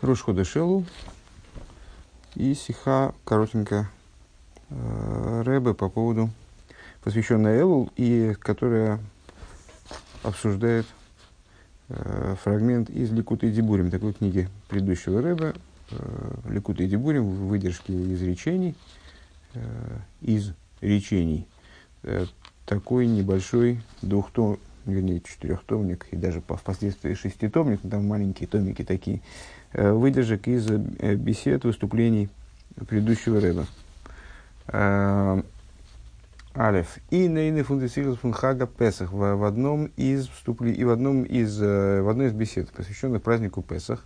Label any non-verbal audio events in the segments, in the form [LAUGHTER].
Рошхода Шелу и сиха коротенькая э, Рэбе по поводу, посвященная Элул, и которая обсуждает э, фрагмент из Ликута и Дибурим, такой книги предыдущего Рэбе, э, Ликута и Дибурим, выдержки из речений, э, из речений, э, такой небольшой двухтом, вернее, четырехтомник и даже впоследствии шеститомник, там маленькие томики такие, выдержек из э, бесед, выступлений предыдущего Рэба. Э, Алиф. И нейны фундесилус фунхага Песах в, одном из вступли и в одном из в одной из бесед, посвященных празднику Песах.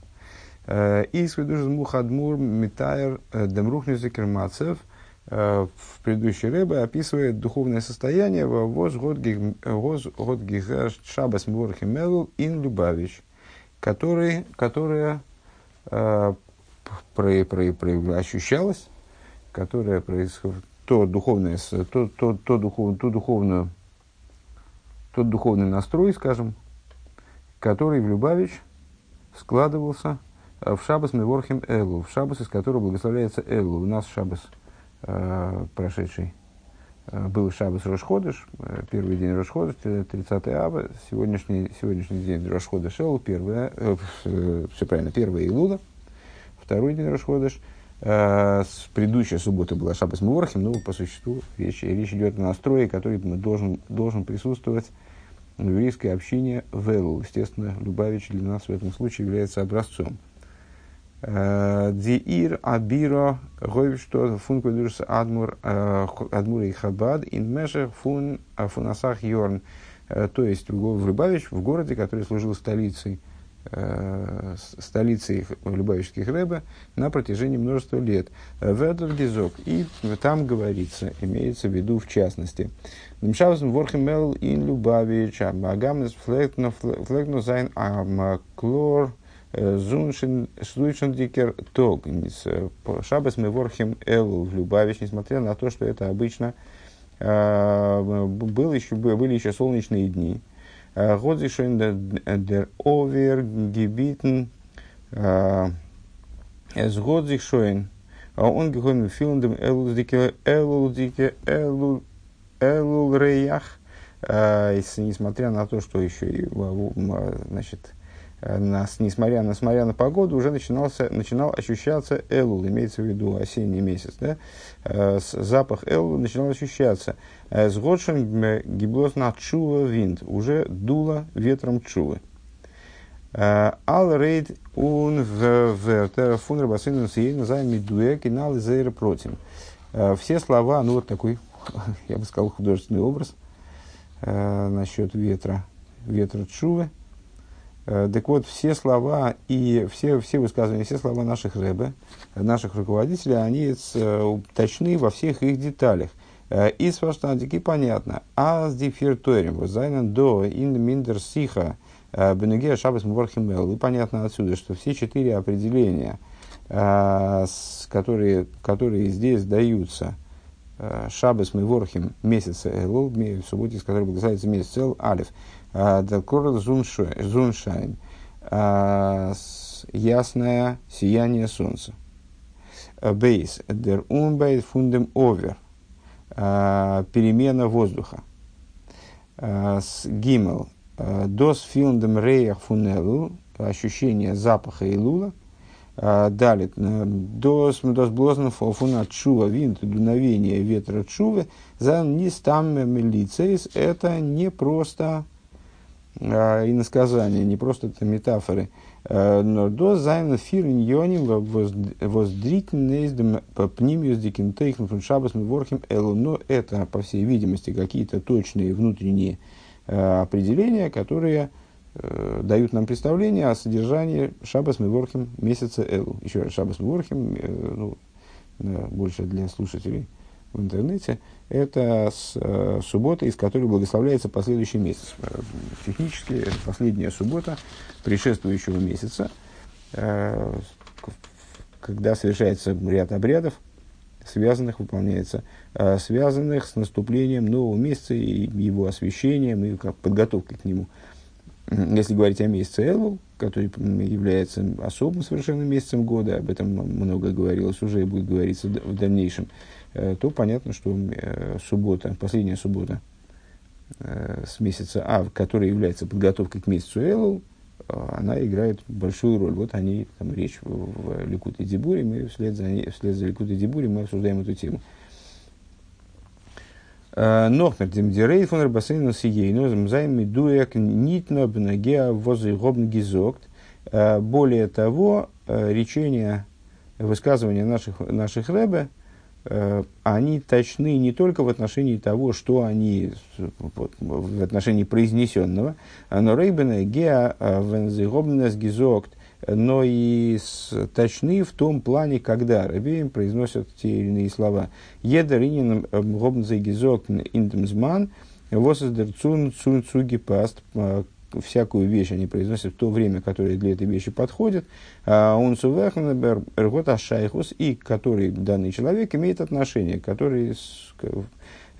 И сведуш мухадмур митайр демрухнюзекер мацев в предыдущей рыбе описывает духовное состояние воз год гигаш шабас мворхимелу ин любавич, который, которое э, про, про, про, ощущалось, которое происходит, то духовное, то, то, то, духов, ту духовную, тот духовный настрой, скажем, который в Любавич складывался в Шабас Меворхим Элу, в Шабас, из которого благословляется Элу. У нас Шабас э, прошедший э, был Шабас Рошходыш, э, первый день Рошходыш, 30 аба, сегодняшний, сегодняшний день Рошходыш Элу, первая, э, э, все правильно, первая Илула, второй день Рошходыш, э, предыдущая суббота была Шабас Муворхим, но по существу речь, речь идет о настрое, который должен, должен присутствовать в еврейской общине в Элу. Естественно, Любавич для нас в этом случае является образцом. Диир Абиро Говиштот фун квадурс Адмур э, Адмур и Хабад ин Мешех фун Афунасах Йорн. Э, то есть в Любавич, в городе, который служил столицей э, столицей Любавичских Рэбе на протяжении множества лет. Ведер Гизок. И там говорится, имеется в виду в частности. Нимшаусен Ворхемел ин Любавич, Агамнес Флегну Зайн Амклор Зуншендикер Тог. Шабас мы ворхим Элу в Любавич, несмотря на то, что это обычно был еще, были еще солнечные дни. Годзишен дер овер гибитен с Годзишен. Он гехойм филндем элудике элудике элу элул реях. Несмотря на то, что еще значит, нас, несмотря, несмотря на погоду, уже начинался, начинал ощущаться элул, имеется в виду осенний месяц. Да? Э, запах элул начинал ощущаться. Э, с годшем гиблос на чува винт, уже дуло ветром чувы. Ал рейд ун в терафун рабасыну сиейна зайн медуэк и нал зейра против. Все слова, ну вот такой, [LAUGHS] я бы сказал, художественный образ насчет ветра, ветра чувы – Э, так вот, все слова и все, все высказывания, все слова наших рэбе, наших руководителей, они э, точны во всех их деталях. Э, и с ваштандики понятно. А с дифирторим, зайнен до ин миндер сиха, бенегея шабас мворхимел. И понятно отсюда, что все четыре определения, которые, которые здесь даются, Шабас мы ворхим месяца Элул, в субботе, с которой благословится месяц Эл, Алиф, Дакор Зуншайн. Ясное сияние солнца. Бейс. Дер умбайт фундем овер. Перемена воздуха. Гимел. Дос филндем реях фунелу. Ощущение запаха и лула. Далее, дос, дос блозн фуна чува, винт, дуновение ветра чувы, за нистам милицейс, это не просто э, иносказания, не просто это метафоры. Э, но до зайна фирн йоним воздрительный пнимиус дикинтейхн фун шабас ворхим элу. Но это, по всей видимости, какие-то точные внутренние э, определения, которые дают нам представление о содержании шабас ворхим месяца элу. Еще раз, шабас ворхим, э, ну, э, больше для слушателей в интернете, это с, э, суббота, из которой благословляется последующий месяц. Э, технически это последняя суббота предшествующего месяца, э, когда совершается ряд обрядов, связанных, выполняется, э, связанных с наступлением нового месяца и его освещением и как подготовкой к нему. Если говорить о месяце Элву, который является особым совершенно месяцем года, об этом много говорилось уже и будет говориться в дальнейшем, э, то понятно, что э, суббота, последняя суббота э, с месяца Ав, которая является подготовкой к месяцу Элул, она играет большую роль. Вот они, там речь в, Ликут и Дибуре, мы вслед за, вслед за Ликут и Дибуре мы обсуждаем эту тему. Нохмер демдирей фон рабасейну сиейну займ медуек нитно бнагеа возы гобн гизокт. Более того, речения, высказывания наших, наших рэбе, они точны не только в отношении того, что они вот, в отношении произнесенного, но рейбена геа вензегобнес гизокт, но и точны в том плане, когда рабеем произносят те или иные слова. Едеринин гобнзегизок интемзман, восоздерцун цун цуги паст, всякую вещь они произносят в то время, которое для этой вещи подходит, он сувехнебер эргота шайхус, и который данный человек имеет отношение, который с,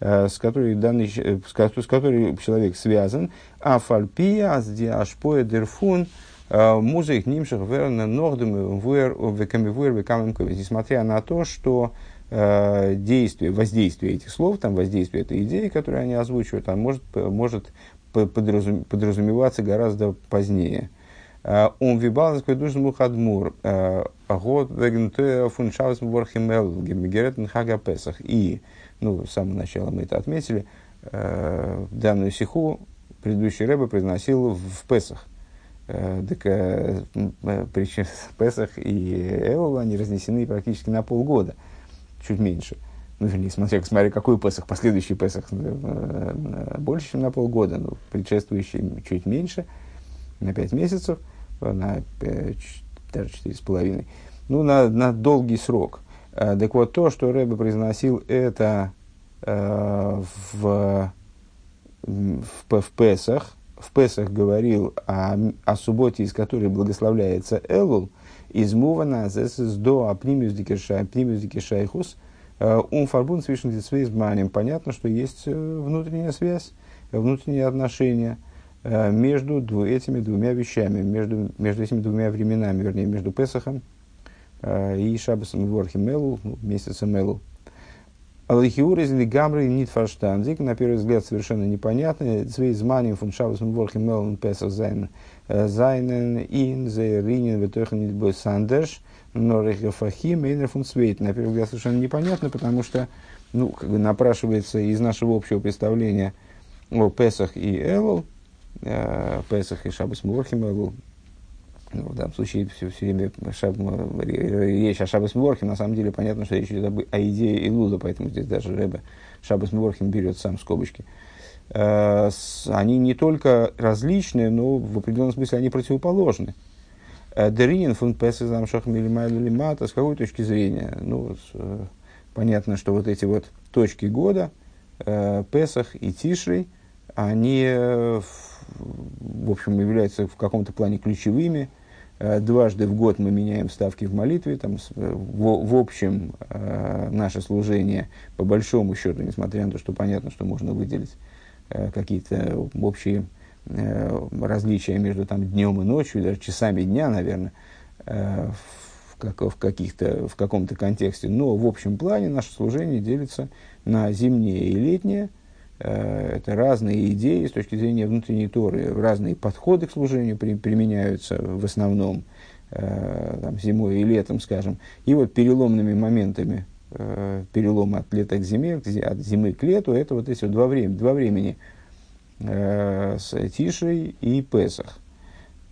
с которой данный, с, которой человек связан, а фальпия, аз диашпоя дерфун, Э, Музык нимших верно нордем вер Несмотря на то, что э, действие, воздействие этих слов, там воздействие этой идеи, которую они озвучивают, там может, может подразумеваться гораздо позднее. Он вибаланс предужному хадмур, год вегнтуя фуншаус мворхимел, гемигеретен хага песах. И, ну, с самого начала мы это отметили, э, данную сиху предыдущий рэбе произносил в Песах. Э, так э, причем [LAUGHS] Песах и Элул, они разнесены практически на полгода, чуть меньше. Ну, вернее, смотря, смотря какой Песах, последующий Песах э, больше, чем на полгода, но предшествующий чуть меньше, на пять месяцев, на 5, даже четыре с половиной. Ну, на, на долгий срок. Так вот, то, что Рэбе произносил, это э, в, в, в Песах, в Песах говорил о, о субботе, из которой благословляется Элул, из Мувана, зесес до апнимиус дикешайхус, ум фарбун свишен дисвейзманем. Понятно, что есть э, внутренняя связь, внутренние отношения э, между этими двумя вещами, между, между этими двумя временами, вернее, между Песахом э, и Шабасом Ворхим Элу, ну, месяцем Элу. Аллахиур из Лигамры нит фарштандик, на первый взгляд совершенно непонятно. Цвей зманим фун шавус мворхим мелн песах зайн зайнен ин зейринин ветохан нит бой сандерш, но рехафахим эйнер фун свейт. На первый взгляд совершенно непонятно, потому что ну, как бы напрашивается из нашего общего представления о Песах и Элул, э, Песах и Шабас Мурхим Элул, ну, в данном случае все, все время шаб, речь о Шабас Мворхим, на самом деле понятно, что речь идет об, о идее Илуда, поэтому здесь даже Рэбе Шабас Мворхим берет сам скобочки. Э, с, они не только различные, но в определенном смысле они противоположны. Э, Деринин фун Песах замшах милимата, с какой точки зрения? Ну, с, э, понятно, что вот эти вот точки года, э, Песах и Тишрей, они, э, в общем, являются в каком-то плане ключевыми, дважды в год мы меняем ставки в молитве, там, в, в общем э, наше служение, по большому счету, несмотря на то, что понятно, что можно выделить э, какие-то общие различия между там, днем и ночью, даже часами дня, наверное, в, как, в, каких-то, в каком-то контексте. Но в общем плане наше служение делится на зимнее и летнее – Э, это разные идеи с точки зрения внутренней Торы, разные подходы к служению при, применяются в основном э, там, зимой и летом, скажем. И вот переломными моментами э, перелома от лета к зиме, от зимы к лету, это вот эти вот два, времени, два времени э, с Тишей и Песах.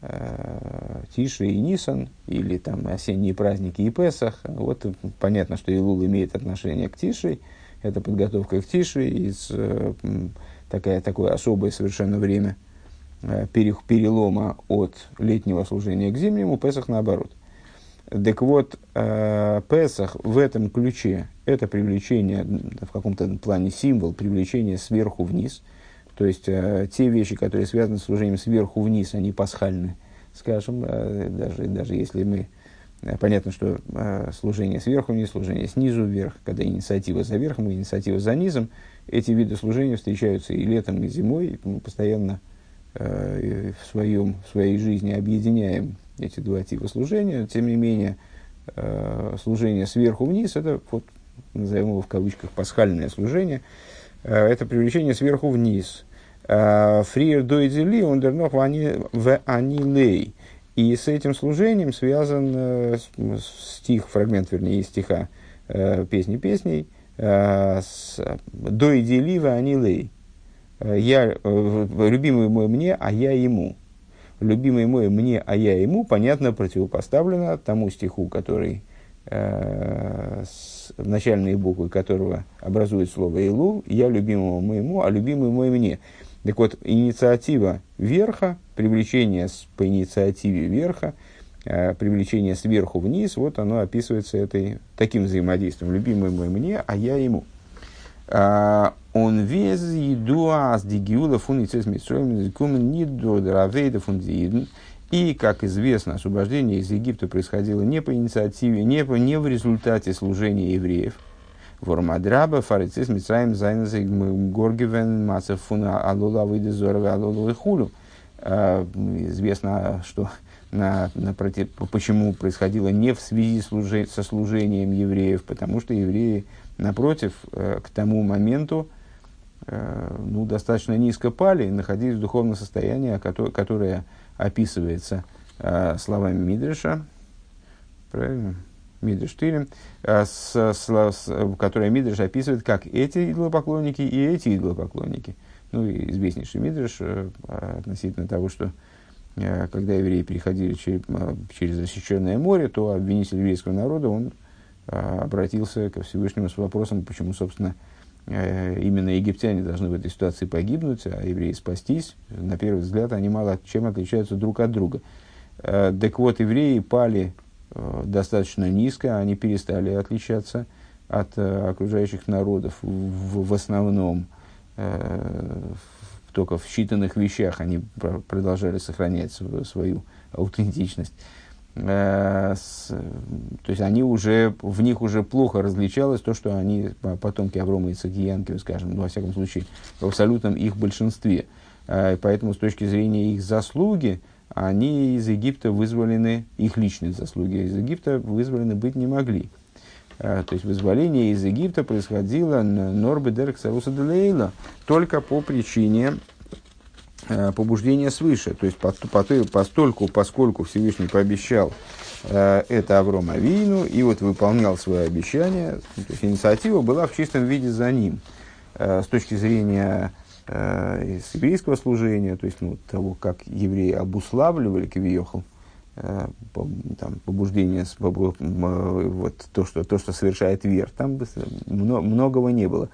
Э, Тиши и Нисан, или там осенние праздники и Песах. Вот понятно, что Илул имеет отношение к Тишей, это подготовка к тише, из, э, такая, такое особое совершенно время э, перелома от летнего служения к зимнему, Песах наоборот. Так вот, э, Песах в этом ключе – это привлечение, в каком-то плане символ, привлечение сверху вниз. То есть, те вещи, которые связаны с служением сверху вниз, они пасхальны, скажем, даже, даже если мы понятно, что э, служение сверху вниз, служение снизу вверх, когда инициатива за верхом и инициатива за низом, эти виды служения встречаются и летом, и зимой, и мы постоянно в, своем, в своей жизни объединяем эти два типа служения, тем не менее, служение сверху вниз, это, вот, назовем его в кавычках, пасхальное служение, это привлечение сверху вниз. Фриер дойдели, он дернох в анилей. И с этим служением связан стих, фрагмент, вернее, из стиха песни песней, дойдели в анилей Э, я, э, любимый мой мне, а я ему. Любимый мой мне, а я ему, понятно, противопоставлено тому стиху, который э, с начальные буквы которого образует слово «илу», «я любимому моему, а любимый мой мне». Так вот, инициатива верха, привлечение с, по инициативе верха, э, привлечение сверху вниз, вот оно описывается этой, таким взаимодействием. Любимый мой мне, а я ему. А, он вез едуаз дигиула фуницес митсроем кумен нидо дравейда фундиидн. И, как известно, освобождение из Египта происходило не по инициативе, не, по, не в результате служения евреев. Вормадраба, фарицис, митсраем, зайназы, горгивен, мацефуна, алола, выйды, зоровы, алола, хулю. Известно, что на, на против, почему происходило не в связи служи, со служением евреев, потому что евреи, напротив, к тому моменту ну, достаточно низко пали и находились в духовном состоянии, которое, которое описывается словами Мидриша, правильно? Мидриш Тилем, с, с, Мидриш описывает как эти идолопоклонники и эти идолопоклонники. Ну, и известнейший Мидриш относительно того, что Э, когда евреи переходили через, э, через рассеченное море, то обвинитель еврейского народа, он э, обратился ко Всевышнему с вопросом, почему, собственно, именно египтяне должны в этой ситуации погибнуть, а евреи спастись. На первый взгляд они мало чем отличаются друг от друга. Так вот, евреи пали достаточно низко, они перестали отличаться от окружающих народов в, в основном только в считанных вещах они продолжали сохранять свою аутентичность. Э, то есть они уже, в них уже плохо различалось то, что они потомки Аврома и Цагиянки, скажем, ну, во всяком случае, в абсолютном их большинстве. Э, поэтому с точки зрения их заслуги, они из Египта вызволены, их личные заслуги из Египта вызволены быть не могли. Э, то есть вызволение из Египта происходило Норбе Дерек Саруса Делейла только по причине э, побуждения свыше. То есть по, по, постольку, поскольку Всевышний пообещал э, это Авром Авину и вот выполнял свое обещание, то есть инициатива была в чистом виде за ним. С точки зрения из еврейского служения, то есть ну, того, как евреи обуславливали Кивиохал, Э, там, побуждение, вот, то, что, то, что совершает вер. Там многого не было.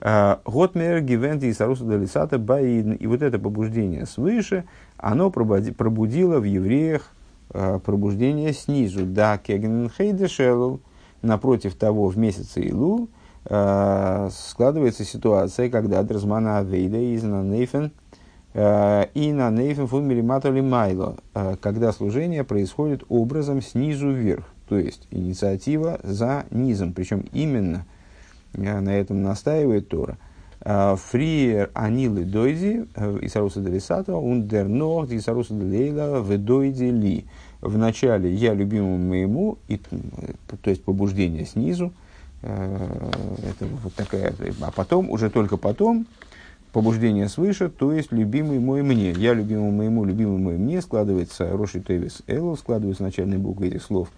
А, Готмер, Гивенти и Саруса Далисата Баидн. И вот это побуждение свыше, оно пробудило в евреях пробуждение снизу. Да, Кеген Хейдешелл, напротив того, в месяце Илул, а, складывается ситуация, когда Дразмана Авейда из Нанейфен – Э, и на нейфен фун милиматоли майло, э, когда служение происходит образом снизу вверх, то есть инициатива за низом, причем именно э, на этом настаивает Тора. Фриер анилы дойди Исаруса Делисата, ундер нох Исаруса Делейла ведойди ли. В начале я любимому моему, и, то есть побуждение снизу, это вот такая, а потом, уже только потом, побуждение свыше, то есть любимый мой мне. Я любимому моему, любимый мой мне складывается Роши Тевис Элу, складываются начальные буквы этих слов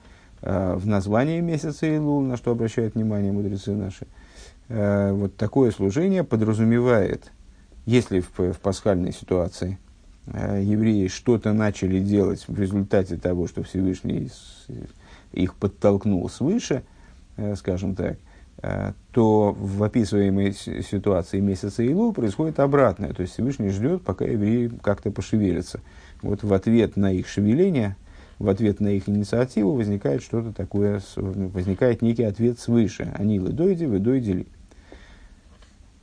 э, в название месяца Элул, на что обращают внимание мудрецы наши. Э, вот такое служение подразумевает, если в, в пасхальной ситуации э, евреи что-то начали делать в результате того, что Всевышний их подтолкнул свыше, э, скажем так, Э, то в описываемой ситуации месяца Илу происходит обратное. То есть Всевышний ждет, пока евреи как-то пошевелятся. Вот в ответ на их шевеление, в ответ на их инициативу возникает что-то такое, возникает некий ответ свыше. Они ледойди, вы дойдили.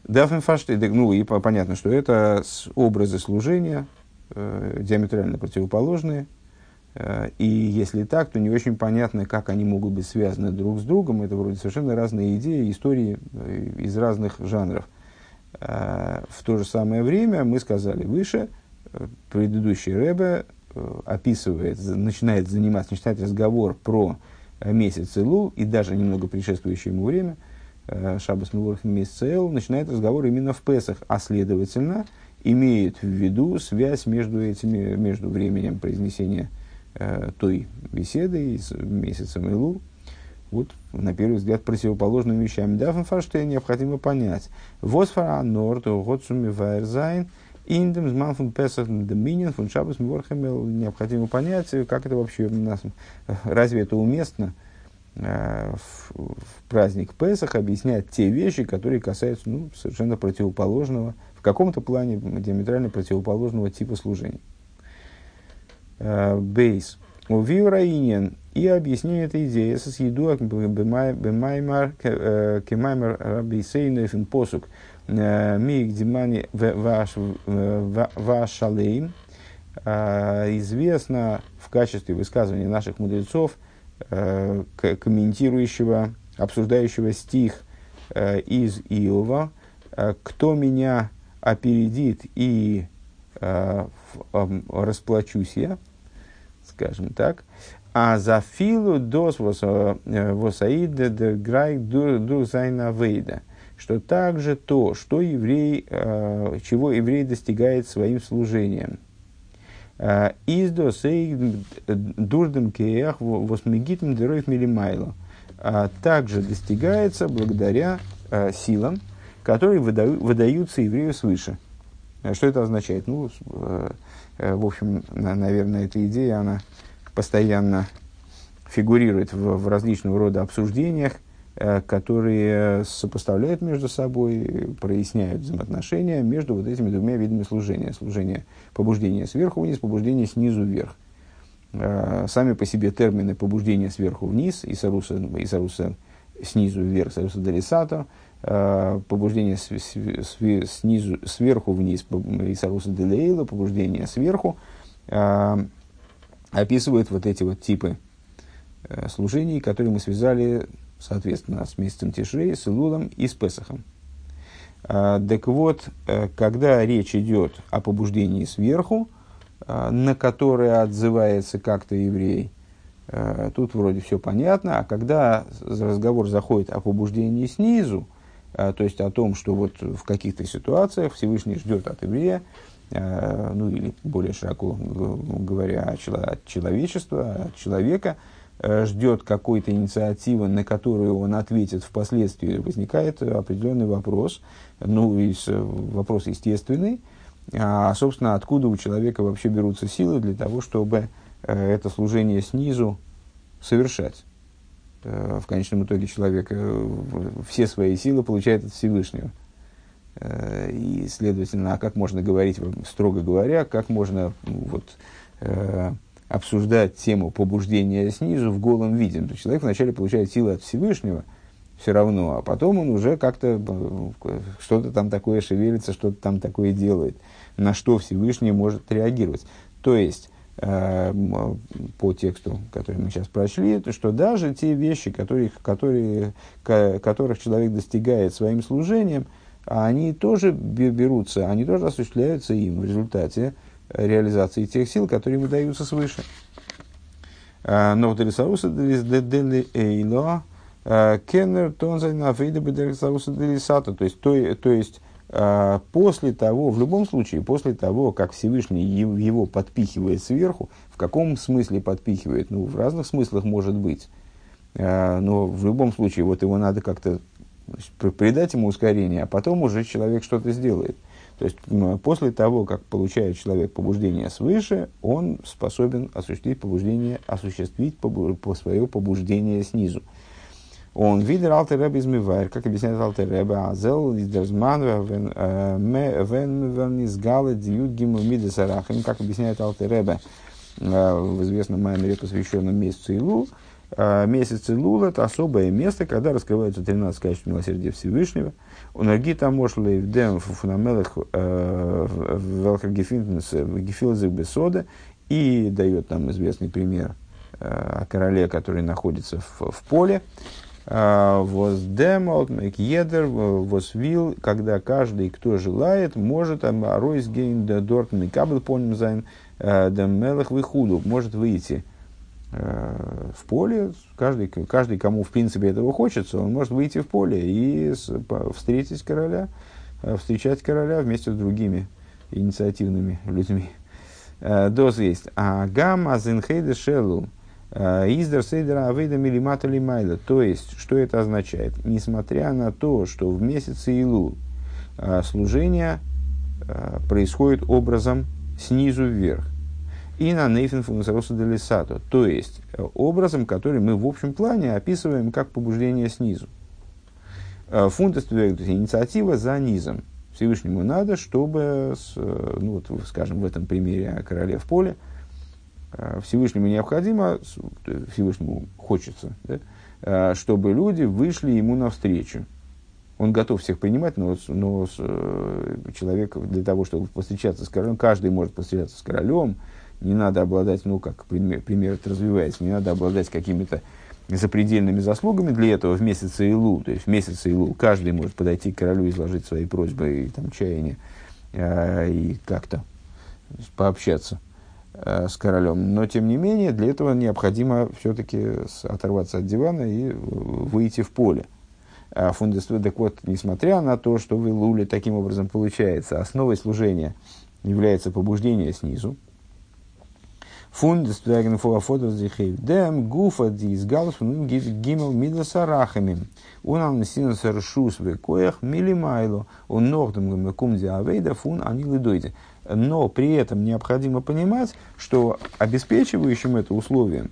Дафн ну и понятно, что это образы служения, э, диаметрально противоположные – Э, и если так, то не очень понятно, как они могут быть связаны друг с другом. Это вроде совершенно разные идеи, истории э, из разных жанров. Э, в то же самое время мы сказали выше, предыдущий Рэбе описывает, начинает заниматься, начинает разговор про месяц Илул и даже немного предшествующее ему время, Шабас Милурх месяц Эл, начинает разговор именно в Песах, а следовательно, имеет в виду связь между этими, между временем произнесения э, той беседы с месяцем Илул, вот, на первый взгляд, противоположными вещами. Дафн Фарштейн необходимо понять. Восфара Норд, Готсуми Вайрзайн, Индем, Зманфун Песах, Доминин, Фун Шабас. Необходимо понять, как это вообще у нас, разве это уместно э, в, в праздник Песах объяснять те вещи, которые касаются ну, совершенно противоположного, в каком-то плане диаметрально противоположного типа служения. Э, бейс. У Вивраинен и объяснение этой идеи с еду бемаймар э, кемаймар рабисейнефин посук. Э, миг димани вашалейм известно в качестве высказывания наших мудрецов, комментирующего, обсуждающего стих из Иова, кто меня опередит и расплачусь я, скажем так, אז אפילו דאס э, וואס א איד דערגרייכט דורך זיין עבודה, что также то, что еврей, э, чего еврей достигает своим служением. Э, из досей дурдем кеях восмегитм деройв милимайло. Также достигается благодаря силам, которые выдаются еврею свыше. Что это означает? Ну, в общем, наверное, эта идея, она постоянно фигурирует в, в различного рода обсуждениях, э, которые сопоставляют между собой, проясняют взаимоотношения между вот этими двумя видами служения. Служение побуждения сверху вниз, побуждение снизу вверх. Э, сами по себе термины побуждения сверху вниз, и саруса, и саруса снизу вверх, саруса делисато, э, побуждение с, с, снизу, сверху вниз, и саруса делейла, побуждение сверху, описывают вот эти вот типы э, служений, которые мы связали, соответственно, с месяцем Тишрей, с Илулом и с Песахом. А, так вот, э, когда речь идет о побуждении сверху, э, на которое отзывается как-то еврей, э, тут вроде все понятно, а когда разговор заходит о побуждении снизу, э, то есть о том, что вот в каких-то ситуациях Всевышний ждет от еврея Э, ну или более широко говоря, от человечества, от человека, э, ждет какой-то инициативы, на которую он ответит впоследствии, возникает определенный вопрос, ну, и вопрос естественный, а, собственно, откуда у человека вообще берутся силы для того, чтобы э, это служение снизу совершать. В конечном итоге человек все свои силы получает от Всевышнего. Э, и, следовательно, а как можно говорить, строго говоря, как можно вот, э, обсуждать тему побуждения снизу в голом виде. То человек вначале получает силы от Всевышнего, все равно, а потом он уже как-то э, что-то там такое шевелится, что-то там такое делает, на что Всевышний может реагировать. То есть, э, по тексту, который мы сейчас прочли, то, что даже те вещи, которые, которые, которых человек достигает своим служением – они тоже берутся, они тоже осуществляются им в результате реализации тех сил, которые ему даются свыше. Беделисауса делисата. То есть, то, то есть после того, в любом случае, после того, как Всевышний его подпихивает сверху, в каком смысле подпихивает? Ну, в разных смыслах может быть. Но в любом случае, вот его надо как-то придать ему ускорение, а потом уже человек что-то сделает. То есть после того, как получает человек побуждение свыше, он способен осуществить побуждение, осуществить побу, по свое побуждение снизу. Он видел алтер ребе измывайр, как объясняет алтер ребе, азел издерзман вен вен изгалы дьют гиму мидесарахим, как объясняет алтер ребе в известном маймере, посвященном месяцу Илул, а, месяц Илул – это особое место, когда раскрываются 13 качеств милосердия Всевышнего. У Нагита Мошле в Дем Фунамелах э, Велкагефилзек Бесода и дает нам известный пример э, о короле, который находится в, в поле. Воздемот, Мекедер, Восвил, когда каждый, кто желает, может Ройсгейн, Дорт, Микабл, Поним Зайн, Демелах, Выхуду, может выйти в поле, каждый, каждый, кому в принципе этого хочется, он может выйти в поле и встретить короля, встречать короля вместе с другими инициативными людьми. Доз есть. А гамма зинхейда шелу издер сейдера авейда милимата лимайла. То есть, что это означает? Несмотря на то, что в месяце Илу служение происходит образом снизу вверх. И на нейфен функционалуса делисато. То есть, образом, который мы в общем плане описываем как побуждение снизу. Фунт инициатива за низом. Всевышнему надо, чтобы, ну, вот, скажем, в этом примере о короле в поле, э, Всевышнему необходимо, Всевышнему хочется, да, э, чтобы люди вышли ему навстречу. Он готов всех принимать, но, но э, человек для того, чтобы повстречаться с королем, каждый может повстречаться с королем, не надо обладать, ну, как пример, пример это развивается, не надо обладать какими-то запредельными заслугами для этого в месяц Илу. То есть в месяц Илу каждый может подойти к королю и изложить свои просьбы и там, чаяния э, и как-то пообщаться э, с королем. Но тем не менее для этого необходимо все-таки оторваться от дивана и выйти в поле. А фундество, так вот, несмотря на то, что в Илуле таким образом получается, основой служения является побуждение снизу, Фундес Тверген Фуафодер Зихейв. Дем Гуфа Дис Галус Гимел Мидасарахами. Он аннесинус Ршус Векоях Милимайло. Он Нордом Гамекум Диавейда Фун Анилы Но при этом необходимо понимать, что обеспечивающим это условием,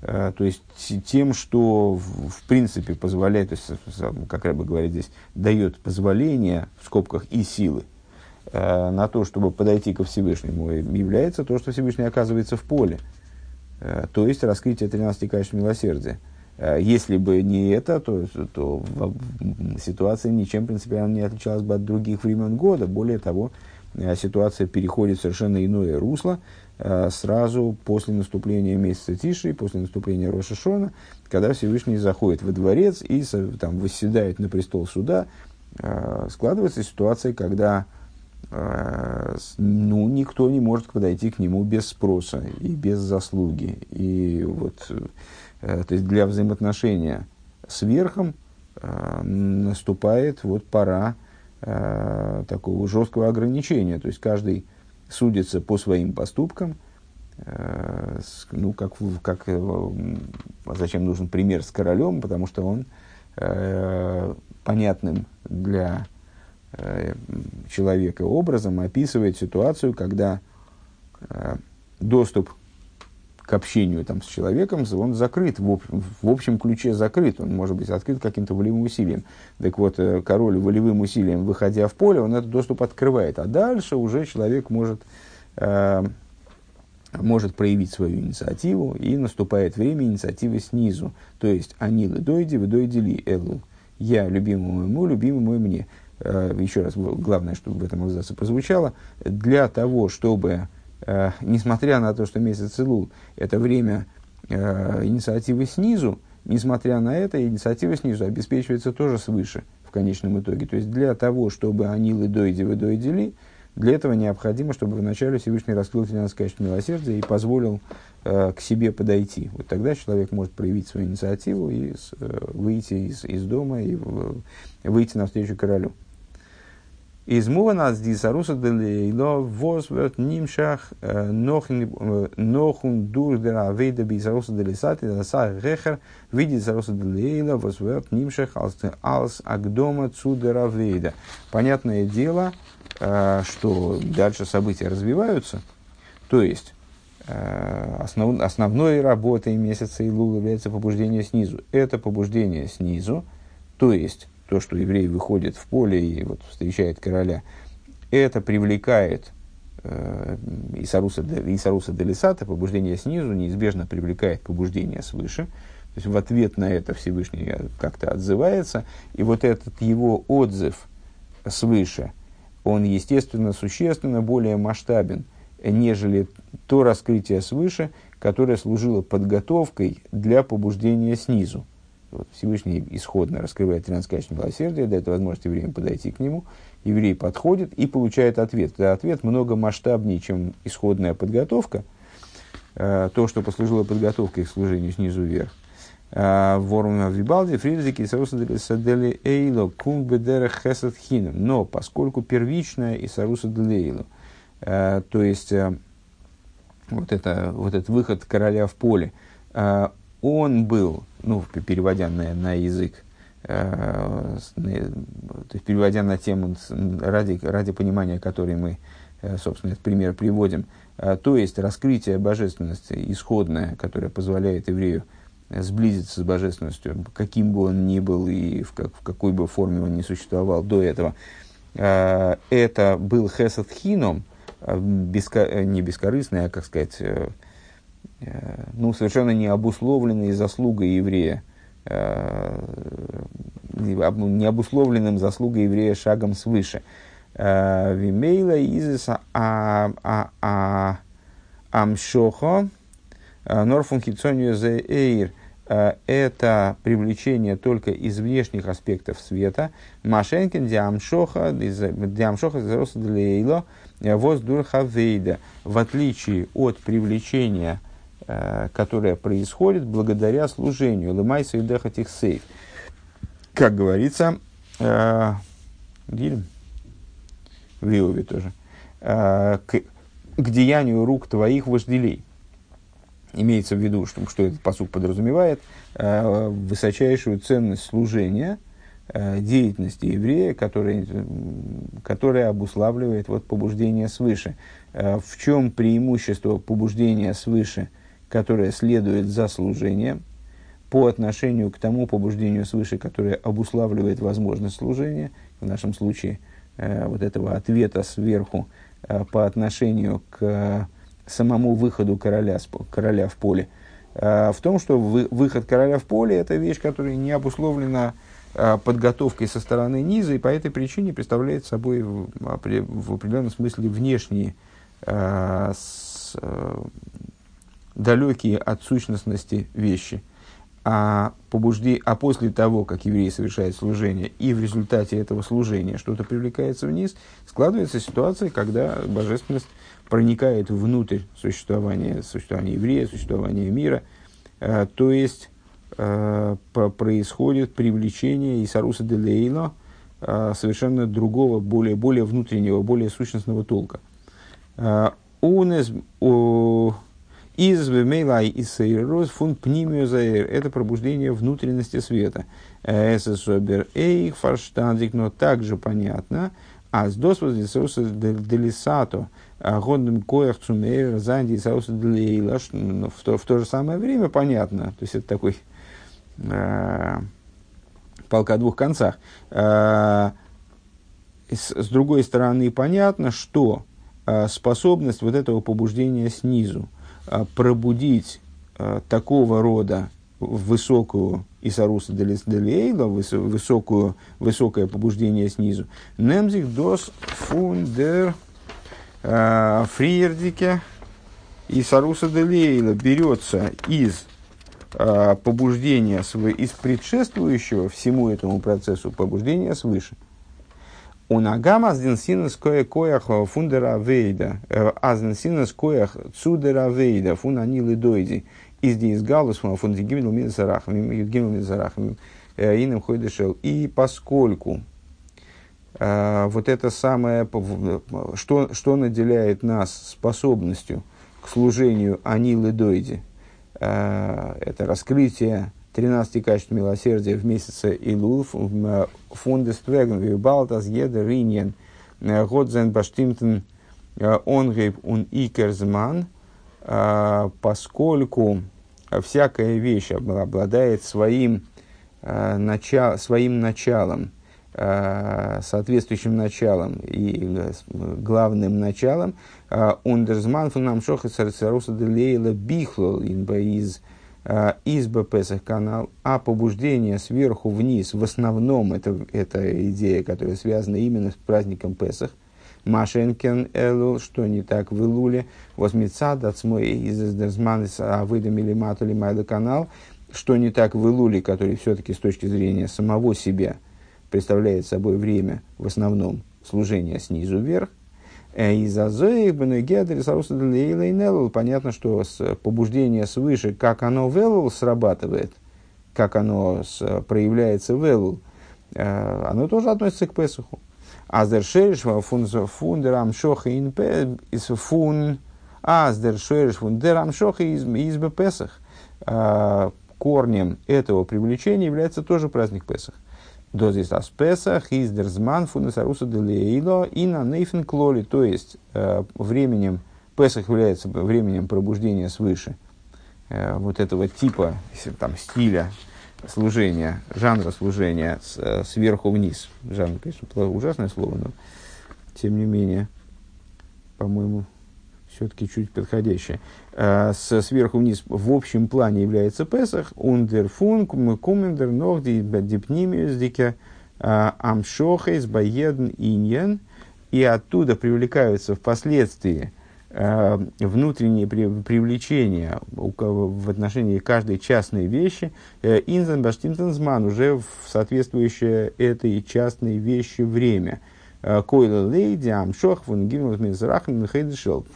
то есть тем, что в, принципе позволяет, то есть, как Рэба говорит здесь, дает позволение в скобках и силы, Э, на то, чтобы подойти ко Всевышнему, является то, что Всевышний оказывается в поле. Э, то есть раскрытие 13 качеств милосердия. Э, если бы не это, то, то ситуация ничем принципиально не отличалась бы от других времен года. Более того, ситуация переходит в совершенно иное русло сразу после наступления месяца Тиши, после наступления Рошашона, когда Всевышний заходит во дворец и там, восседает на престол суда. Складывается ситуация, когда Э, ну, никто не может подойти к нему без спроса и без заслуги. И вот, э, то есть для взаимоотношения с верхом э, наступает вот пора такого жесткого ограничения. То есть каждый судится по своим поступкам. Ну, как, как, зачем нужен пример с королем, потому что он понятным для Э, человека образом описывает ситуацию, когда э, доступ к общению там, с человеком, он закрыт, в, общем, в общем ключе закрыт, он может быть открыт каким-то волевым усилием. Так вот, э, король волевым усилием, выходя в поле, он этот доступ открывает, а дальше уже человек может, э, может проявить свою инициативу, и наступает время инициативы снизу. То есть, анилы дойди, вы дойди ли элу. Я любимому моему, любимый мой мне. Э, еще раз, главное, чтобы в этом абзаце прозвучало, для того, чтобы, э, несмотря на то, что месяц Илул – это время э, инициативы снизу, несмотря на это, инициатива снизу обеспечивается тоже свыше в конечном итоге. То есть для того, чтобы анилы дойди вы дойдели, для этого необходимо, чтобы вначале Всевышний раскрыл 13 качеств милосердия и позволил э, к себе подойти. Вот тогда человек может проявить свою инициативу и э, выйти из, из дома и э, выйти навстречу королю. Из мувана с дисаруса делейло возвет нимшах нохун дур дера вейда бисаруса делисати даса рехер видит саруса делейла возвет нимшах алс агдома цудера вейда. Понятное дело, что дальше события развиваются, то есть основ, основной работой месяца Илул является побуждение снизу. Это побуждение снизу, то есть то, что еврей выходит в поле и вот встречает короля, это привлекает э, Исаруса, Исаруса Делисата, побуждение снизу неизбежно привлекает побуждение свыше. То есть в ответ на это Всевышний как-то отзывается. И вот этот его отзыв свыше, он, естественно, существенно более масштабен, нежели то раскрытие свыше, которое служило подготовкой для побуждения снизу. Вот Всевышний исходно раскрывает 13 качеств милосердия, дает возможность евреям подойти к нему. Еврей подходит и получает ответ. Это ответ много масштабнее, чем исходная подготовка. Э, то, что послужило подготовкой к служению снизу вверх. Э, Ворум Вибалди, Фридзики, Садели Эйло, Кумбедера Хесад Хином. Но поскольку первичная и Саруса Делейло, то есть вот, это, вот этот выход короля в поле, он был, ну, переводя на, на язык, э, то есть переводя на тему, ради, ради понимания которой мы, э, собственно, этот пример приводим, э, то есть раскрытие божественности исходное, которое позволяет еврею сблизиться с божественностью, каким бы он ни был и в, как, в какой бы форме он ни существовал до этого, э, это был хесед хином, э, беско, не бескорыстный, а, как сказать, ну, совершенно не обусловленной заслугой еврея, э, не обусловленным заслугой еврея шагом свыше. Э, Вимейла изиса а, а, а, амшохо норфун хитсонию эйр это привлечение только из внешних аспектов света. Машенкин диамшоха диамшоха зароса длейло воздурха вейда. В отличие от привлечения Э, которая происходит благодаря служению. Лымайса и дехать их сейф. Как говорится, э, в Иове тоже, э, к, к деянию рук твоих вожделей. Имеется в виду, что, что этот посуд подразумевает, э, высочайшую ценность служения, э, деятельности еврея, которая, которая обуславливает вот, побуждение свыше. Э, в чем преимущество побуждения свыше – которое следует за служением, по отношению к тому побуждению свыше, которое обуславливает возможность служения, в нашем случае э, вот этого ответа сверху э, по отношению к э, самому выходу короля, короля в поле, в том, что вы, выход короля в поле – это вещь, которая не обусловлена подготовкой со стороны низа, и по этой причине представляет собой в, определенном смысле э, далекие от сущностности вещи. А, побужди, а после того, как еврей совершает служение, и в результате этого служения что-то привлекается вниз, складывается ситуация, когда божественность проникает внутрь существования, существования еврея, существования мира. А, то есть а, происходит привлечение Исаруса де а, совершенно другого, более, более внутреннего, более сущностного толка. Унес, из вемейлай и сейрос фун пнимиозаэр. Это пробуждение внутренности света. Эсэсобер эйх фарштандик, но также понятно. А с досвоздисоса делисато годным коях цумейр занди сауса делейла. То, в то же самое время понятно. То есть это такой э, палка о двух концах. Э, с, другой стороны, понятно, что э, способность вот этого побуждения снизу, пробудить а, такого рода высокую Исаруса Делейла, высокую, высокое побуждение снизу. Немзих дос фундер а, фриердике Исаруса Делейла берется из побуждения, из предшествующего всему этому процессу побуждения свыше – у нагама азденсинас кое коях фундера вейда, э, азденсинас коях цудера вейда, фун анилы дойди, из диис галус фун дигимил мидзарахам, гимил мидзарахам, э, иным ходишел. И поскольку э, вот это самое, что, что наделяет нас способностью к служению анилы дойди, это раскрытие 13 качеств милосердия в месяце Илул, фундествеген, вибалтас, еда, риньен, годзен, баштимтен, онгейб, ун икерзман, поскольку всякая вещь обладает своим, начал, своим началом, соответствующим началом и главным началом, ундерзман фунам шоха царцаруса делейла бихлол из Э, изба Песах канал, а побуждение сверху вниз, в основном это, это идея, которая связана именно с праздником Песах, Машенкен Элул, что не так в Илуле, возмеца дацмой из Дерзманис Авыдам или Матули Майда канал, что не так в Илуле, который все-таки с точки зрения самого себя представляет собой время, в основном, служения снизу вверх. Э, из Азоих Бенегедрис Понятно, что с побуждение свыше, как оно в срабатывает, как оно проявляется в Элул, э, оно тоже относится к Песуху. Аздершериш фундерам шоха из фун аздершериш фундерам шоха из Песах. Э, корнем этого привлечения является тоже праздник Песах. До здесь ас Песах, издерзман, фунесаруса делеило и на нейфен клоли, то есть временем, Песах является временем пробуждения свыше, э, вот этого типа, там, стиля служения, жанра служения э, сверху вниз. Жанр, конечно, ужасное слово, но тем не менее, по-моему, все-таки чуть подходящее. Э, с сверху вниз в общем плане является Песах, ундерфун, кумендер, ногди, дипнимиуздике, э, амшохейс, баедн, иньен, и оттуда привлекаются впоследствии э, внутренние привлечения в отношении каждой частной вещи, инзен баштинтензман, уже в соответствующее этой частной вещи время – Койла лейди, амшох, вон гимнул мизрахам,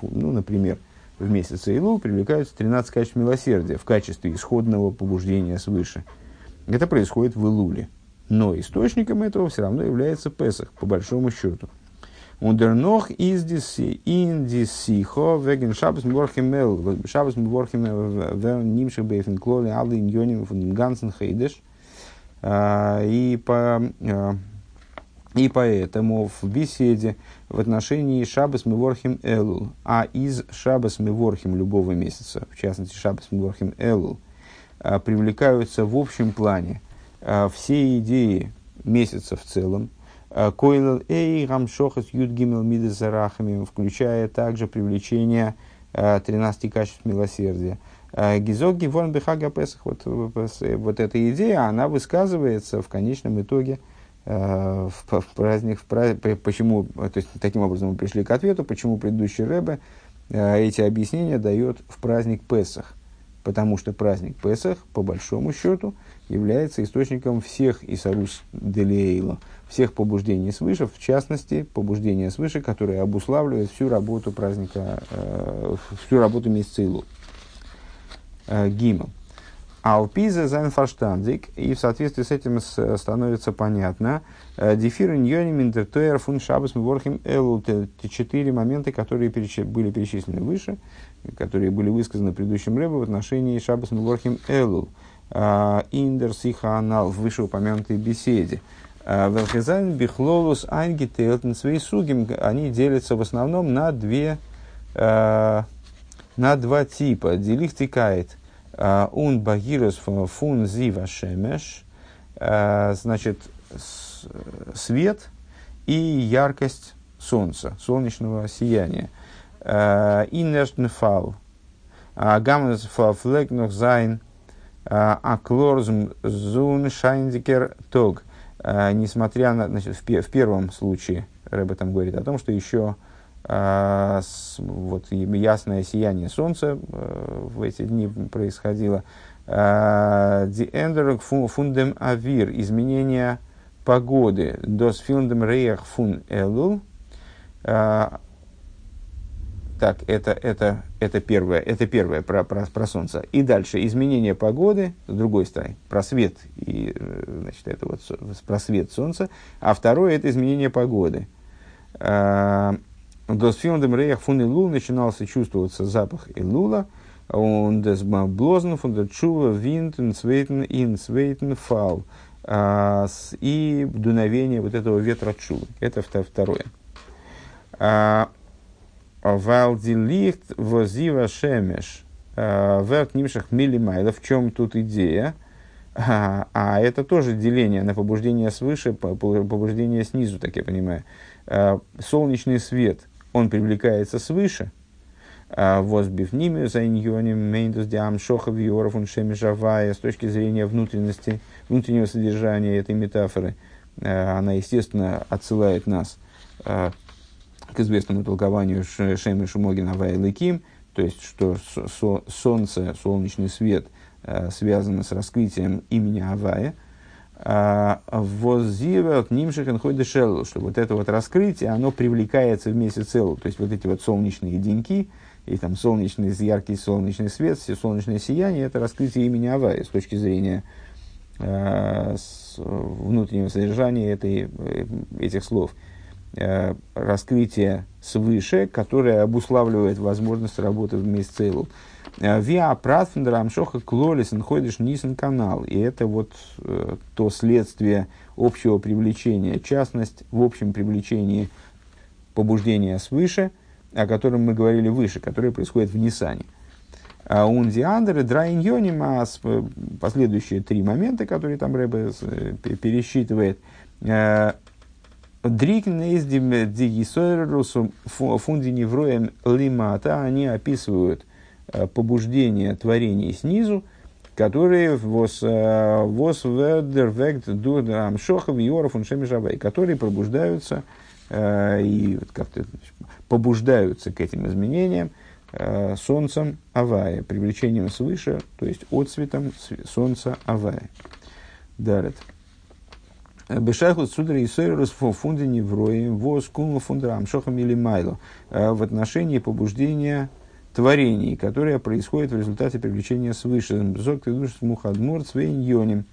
Ну, например, в месяц Илу привлекаются 13 качеств милосердия в качестве исходного побуждения свыше. Это происходит в Илуле. Но источником этого все равно является Песах, по большому счету. Ундернох из индисихо веген шабас мворхимел шабас мворхимел вен нимших бейфен клоли алы иньоним фун гансен хейдеш. И по и поэтому в беседе в отношении Шабас Меворхим Элул, а из Шабас Меворхим любого месяца, в частности Шабас Меворхим Элул, а, привлекаются в общем плане а, все идеи месяца в целом, а, Койлел Эй Рамшохас Юд Гимел Мидезарахами, включая также привлечение 13 качеств милосердия. Гизок Гиворн Бехага Песах, вот, вот эта идея, она высказывается в конечном итоге – в, в праздник, в почему, то есть таким образом мы пришли к ответу, почему предыдущий Рэбе э, эти объяснения дает в праздник Песах. Потому что праздник Песах, по большому счету, является источником всех Исарус Делиэйла, всех побуждений свыше, в частности, побуждения свыше, которые обуславливают всю работу праздника, э, всю работу месяца Илу. Э, Алпиза зайнфаштандик, и в соответствии с этим становится понятно, э, дефирен йоним интертуэр фун шабас мворхим элу, четыре момента, которые были перечислены выше, которые были высказаны в предыдущем рэбе в отношении шабас мворхим элу, э, индер сиха анал в вышеупомянутой беседе. Э, Велхизайн бихлолус свои сугим, они делятся в основном на две, на два типа. Делихтикает – он багирус фун зива шемеш, значит, свет и яркость солнца, солнечного сияния. Иннерштнфал. Гаммес флегнух зайн. Аклорзм зун шайндикер тог. Несмотря на, значит, в, в первом случае, Рэбе там говорит о том, что еще а, вот, ясное сияние солнца э, в эти дни происходило. Диэндерг фундем авир, изменение погоды. Дос филдем реях фун элул. А, так, это, это, это первое, это первое про, про, про солнце. И дальше изменение погоды, с другой стороны, просвет, и, э, значит, это вот просвет солнца. А второе это изменение погоды. А, до сфилдем реях фун Илул начинался чувствоваться запах Илула, он des блозен фун der чува винт инсвейтен инсвейтен фал. И дуновение вот этого ветра чувы. Это второе. А, Валдилихт возива шемеш. А, Верт нимшах милимайла. В чем тут идея? А, а это тоже деление на побуждение свыше, побуждение снизу, так я понимаю. А, солнечный свет – он привлекается свыше, а возбив ними за иньоним мейндус диам шохов йоров он с точки зрения внутренности, внутреннего содержания этой метафоры, а, она, естественно, отсылает нас а, к известному толкованию Шеми Шумогина Вайлыким, то есть, что солнце, солнечный свет связано с раскрытием имени Авая. Воззива к ним что вот это вот раскрытие, оно привлекается в месяц Элу. То есть вот эти вот солнечные деньки, и там солнечный, яркий солнечный свет, солнечное сияние, это раскрытие имени Авая с точки зрения с внутреннего содержания этой, э, этих слов. Э, раскрытие свыше, которое обуславливает возможность работы в месяц Элу. Э, Виа Пратфендера Амшоха Клолис находишь Нисен канал. И это вот э, то следствие общего привлечения, частность в общем привлечении побуждения свыше, о котором мы говорили выше, которое происходит в Нисане. А Ундиандеры, Драйньонима, последующие три момента, которые там Рэбе э, пересчитывает, Дрикнейздим дигисойрусу фундиневроем лимата, они описывают Э, побуждения творений снизу, которые э, которые пробуждаются э, и как-то побуждаются к этим изменениям солнцем Авая, привлечением свыше, то есть отцветом солнца Авая. Далее. Бешайхут судра и сойрус фунди невроем воз куну фундрам шохам или майло в отношении побуждения творений, которое происходит в результате привлечения свыше. Зок ты душ мухадмур цвейньоним.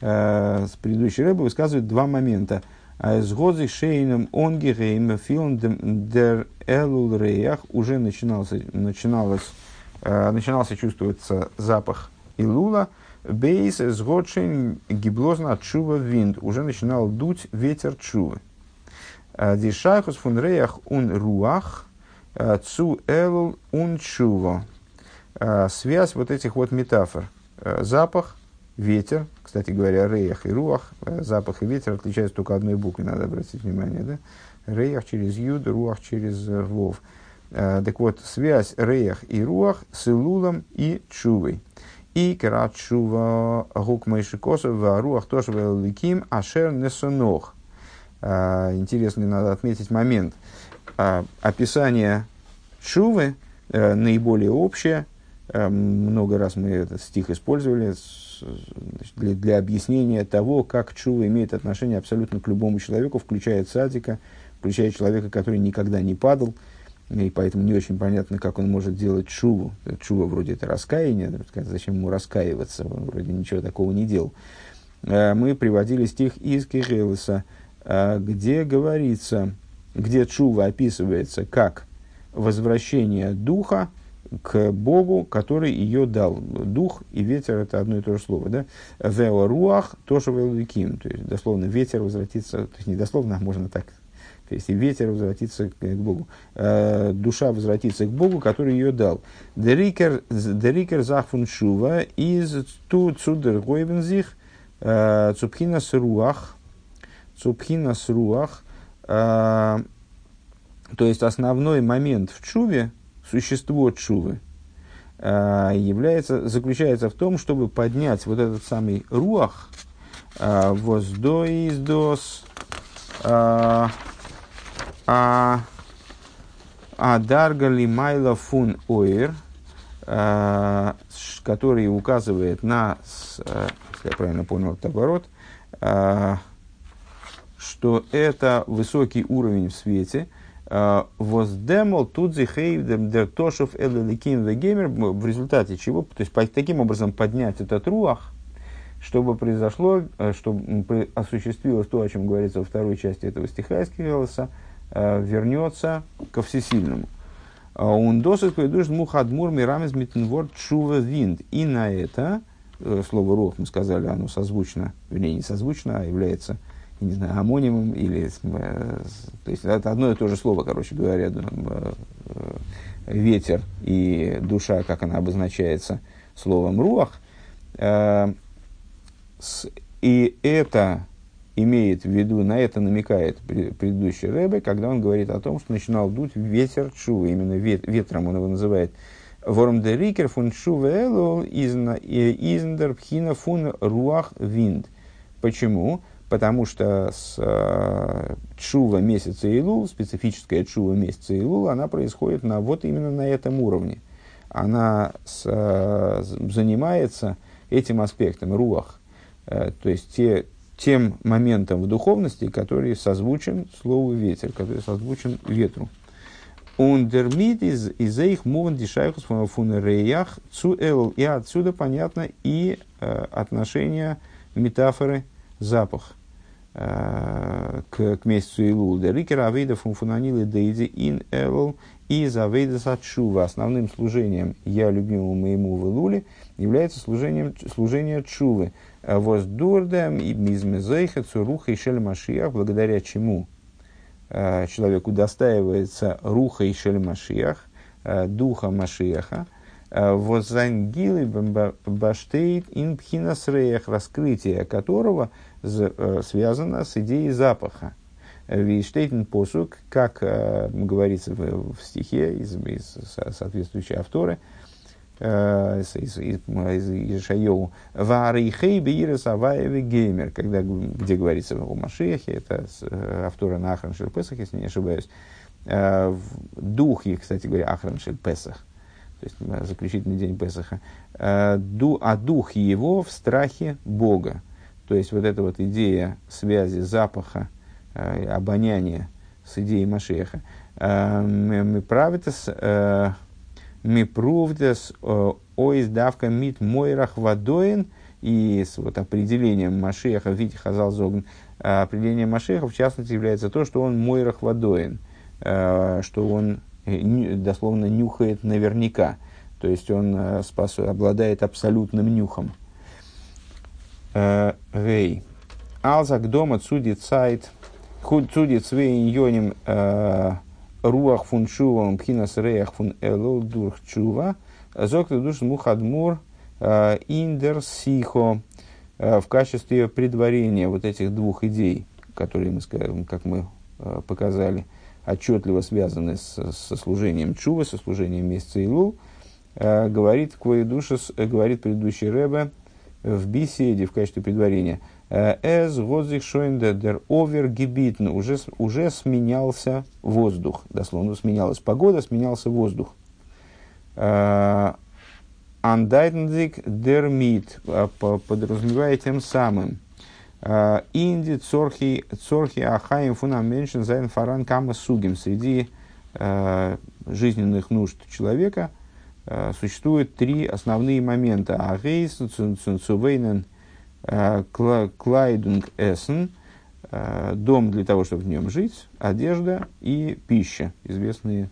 С предыдущей рыбы высказывает два момента. С годзи шейном онгерейм филм дер элул реях уже начинался, начиналось, э, начинался чувствоваться запах илула. Бейс с годшин гиблозна чува винд. Уже начинал дуть ветер чувы. Э, Дишайхус фун реях ун руах – Цу элул унчуво. А, связь вот этих вот метафор. А, запах, ветер, кстати говоря, рейах и руах, запах и ветер отличаются только одной буквой, надо обратить внимание, да? Рейах через юд, руах через э, вов. Так вот, связь рейах и руах с илулом и чувой. И керат чува гук майшикосов, руах тоже великим, ашер несонох. Интересный надо отметить момент – а, описание Шувы э, наиболее общее. Э, много раз мы этот стих использовали для, для объяснения того, как Чува имеет отношение абсолютно к любому человеку, включая садика, включая человека, который никогда не падал, и поэтому не очень понятно, как он может делать чуву. Чува вроде это раскаяние, зачем ему раскаиваться, он вроде ничего такого не делал. Э, мы приводили стих из Кириллиса, где говорится, где чува описывается как возвращение духа к Богу, который ее дал. Дух и ветер это одно и то же слово. Да? Вео руах тоже великим. То есть, дословно, ветер возвратится, то есть, не дословно, а можно так. То есть, и ветер возвратится к, Богу. Э, душа возвратится к Богу, который ее дал. Дерикер захфун шува из ту цудер гойвензих э, цупхинас руах цупхинас руах а, то есть основной момент в чуве, существо чувы, а, является, заключается в том, чтобы поднять вот этот самый руах, а, воздоиздос, а, а, дарга лимайла фун оир, который указывает на, если я правильно понял этот оборот, что это высокий уровень в свете. А, воздемол тут зихейвдем дертошев элеликим вегемер, в результате чего, то есть таким образом поднять этот руах, чтобы произошло, э, чтобы осуществилось то, о чем говорится во второй части этого стиха из Кириллоса, э, вернется ко всесильному. А он досыт душ мухадмур мирамез митнворд чува винд. И на это, э, слово рох, мы сказали, оно созвучно, вернее, не созвучно, а является не знаю, амонимом, или, э, то есть это одно и то же слово, короче говоря, э, ветер и душа, как она обозначается словом руах. Э, и это имеет в виду, на это намекает предыдущий Рэбе, когда он говорит о том, что начинал дуть ветер чува, именно вет, ветром он его называет. Ворм де рикер фун чува элу изнер пхина фун руах винд. Почему? Потому что с э, чува месяца Илул, специфическая чува месяца Илул, она происходит на, вот именно на этом уровне. она с, занимается этим аспектом, руах, то есть те, тем моментом в духовности, который созвучен слову ветер, который созвучен ветру. Ундермит из из их муван дишайхус фунереях цу эл. И отсюда понятно и э, отношение метафоры запах э, к, к месяцу Илул. Дерикер авейда фунфунанилы дейди ин эл и за авейда сачува. Основным служением я любимому моему в Илуле является служением, служение чувы. Воздурдем и мизмезейха цуруха и шель машиях, благодаря чему Э, человеку достаивается руха и шель Машиах, э, духа Машиаха, э, возангилы баштейт инпхинасреях, раскрытие которого связано с идеей запаха. Виштейтен посук, как говорится в, стихе из, из соответствующей авторы, из, из, из, из Ишайоу, «Варейхей бейрес аваеве геймер», когда, где говорится о Машехе, это автора на Ахран Песах, если не ошибаюсь. Дух их, кстати говоря, Ахран Песах, то есть заключительный день Песаха, а дух его в страхе Бога. То есть вот эта вот идея связи запаха, обоняния с идеей Машеха. Мы правитас Мипрувдес э, оиздавка мит мойрах вадоин и с вот определением Машеха в виде Хазал Зогн, э, определением Машеха в частности является то, что он мойрах вадоин, э, что он дословно нюхает наверняка, то есть он спас, обладает абсолютным нюхом. Вей. Алзак дома цудит сайт, цудит свейн йоним руах фун чува, пхинас реях фун элол дурх чува, зокта душ мухадмур э, индер сихо э, в качестве предварения вот этих двух идей, которые мы, как мы э, показали, отчетливо связаны с, со служением чува, со служением месяца Илул, говорит, говорит предыдущий Рэбе в беседе в качестве предварения – Эз возих шойнде дер овер гибитн. Уже, уже сменялся воздух. Дословно сменялась погода, сменялся воздух. אנדייטנדיק דערמיט. Подразумевая тем самым. אין די צרכי, צרכי החיים פונעם מענטשן זיינען פאראן כמה סוגים. Среди жизненных нужд человека существует три основные момента. א הויז, צו וואוינען, Э, קליידונג עסן, э, дом для того, чтобы в нем жить, одежда и пища. Известные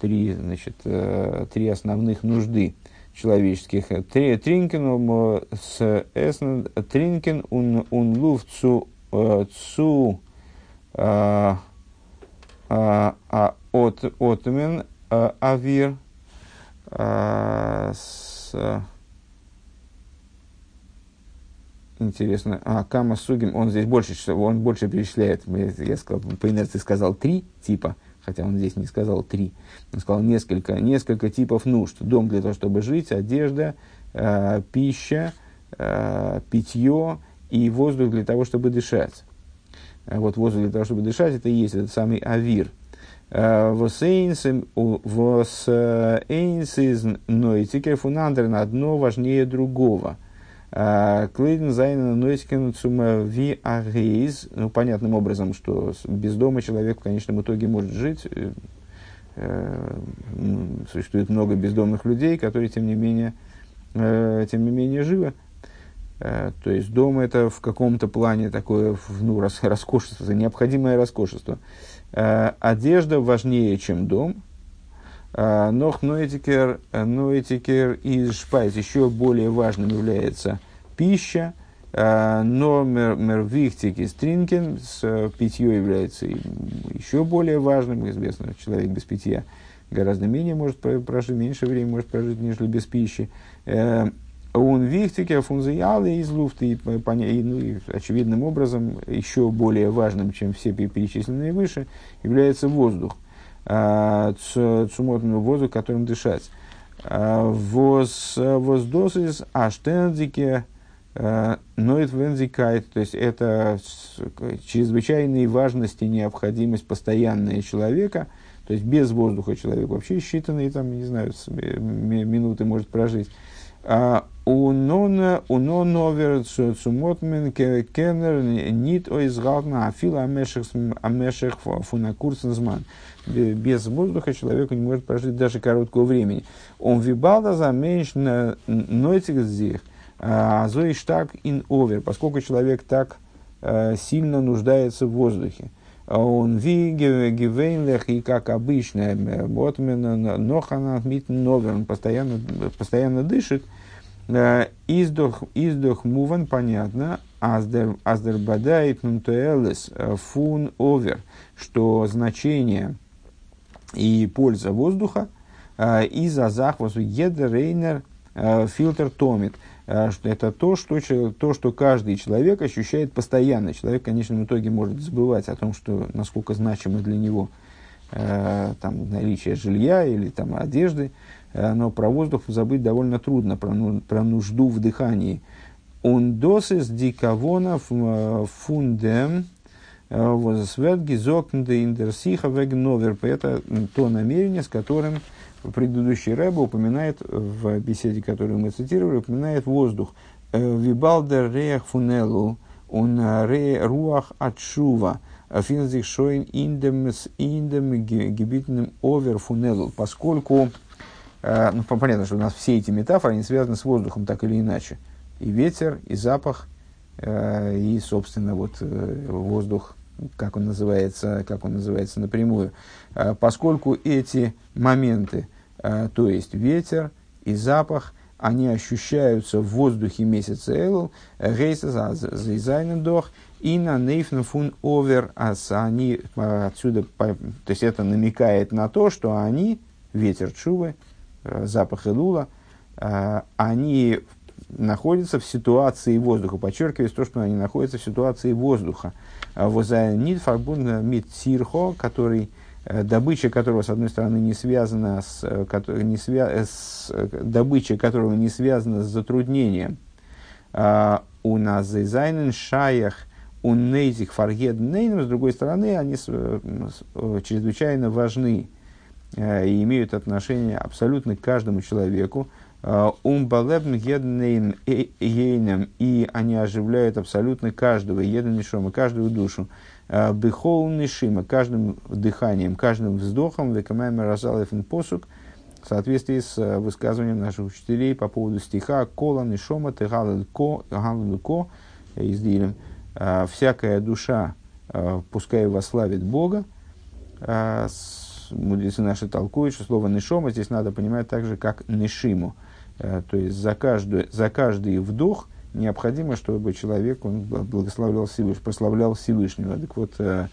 три, значит, э, три основных нужды человеческих. Тринкен с эссен, тринкен ун, ун лув цу, цу а, а, от, отмен авир с интересно, а, Кама Сугим, он здесь больше, он больше перечисляет, я сказал, по инерции сказал три типа, хотя он здесь не сказал три, он сказал несколько, несколько типов нужд. Дом для того, чтобы жить, одежда, э, пища, э, питье и воздух для того, чтобы дышать. А вот воздух для того, чтобы дышать, это и есть этот самый авир. Восэйнсис нойтикер фунандер на одно важнее другого – Клейден Зайна Нойскен Цума Ви Агейз. Ну, понятным образом, что без дома человек в конечном итоге может жить. Э, э, существует много бездомных людей, которые, тем не менее, э, тем не менее живы. То есть дом это в каком-то плане такое ну, роскошество, необходимое роскошество. Одежда важнее, чем дом. Нох ноэтикер, ноэтикер и шпайс еще более важным является пища, э, но мервихтик и стринкен с э, питье является еще более важным. Известно, человек без питья гораздо менее может прожить, меньше времени может прожить, нежели без пищи. Он вихтике фунзиалы из луфты, и, ну, и очевидным образом, еще более важным, чем все перечисленные выше, является воздух. Цумотный воздух, которым дышать. Воз, воздосис аштендике Ноет вензикайт, то есть это чрезвычайной важности необходимость постоянная человека То есть без воздуха человек вообще считанные, там, не знаю, минуты может прожить. А унон овер цумотмен кеннер нит ойзгалтна афила амешех фунакурсензман. Без воздуха человек не может прожить даже короткого времени. Он вибалда за меньш нойцих здесь. Азой штаг ин овер, поскольку человек так э, сильно нуждается в воздухе. Он ви гивейнлех и как обычно, вот нохана новер, он постоянно, постоянно дышит. Э, издох, издох муван, понятно, аздер, аздер бадает нунтуэлес э, фун овер, что значение и польза воздуха из-за захвату едерейнер фильтр томит – Э, это то что, то, что каждый человек ощущает постоянно. Человек в конечном итоге может забывать о том, что, насколько значимо для него э, там, наличие жилья или там, одежды, э, но про воздух забыть довольно трудно, про, ну, про нужду в дыхании. Ундосис дикавона фундем свергги зокнде индерсиха вегновер. Это то намерение, с которым предыдущий Рэба упоминает в беседе, которую мы цитировали, упоминает воздух. «Э, Вибалдер реях фунелу, он ре руах отшува, финзих шоин индем с индем гибитным овер фунелу. Поскольку, э, ну, понятно, что у нас все эти метафоры, они связаны с воздухом так или иначе. И ветер, и запах, э, и, собственно, вот воздух, как он называется, как он называется напрямую. Поскольку эти моменты, Э, то есть ветер и запах, они ощущаются в воздухе месяца Элул, рейса за и на нейфна фун овер, а они э, отсюда, то есть это намекает на то, что они, ветер чувы, э, запах Элула, они находятся в ситуации воздуха. Подчеркивается то, что они находятся в ситуации воздуха. Воза нит фарбун мит сирхо, который Э, добыча которого, с одной стороны, не связана с, э, не свя, э, с добыча которого не связана с затруднением. А, у нас зайнен шаях у нейзих фаргед нейном, с другой стороны, они чрезвычайно важны и имеют отношение абсолютно к каждому человеку. Умбалебн еднейн ейнем, и они оживляют абсолютно каждого, еден каждую душу. Э, Бехол Нишима, каждым дыханием, каждым вздохом, Векамайма Разалефин Посук, в соответствии с э, высказыванием наших учителей по поводу стиха Кола Нишома Тегалуко из Дилем. «Э, всякая душа, пускай вославит Бога, мудрецы наши толкуют, что слово «нишома» здесь надо понимать так же, как «нишиму». То есть за каждый, за каждый вдох – необходимо, чтобы человек он благословлял Всевышнего, прославлял Всевышнего. Так вот, э,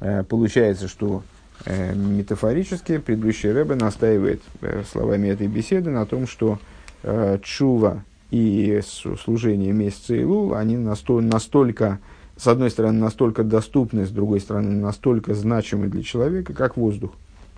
э, получается, что э, метафорически предыдущий Рэбе настаивает словами этой беседы на том, что чува и служение месяца Илул, они настолько, настолько, с одной стороны, настолько доступны, с другой стороны, настолько значимы для человека, как воздух.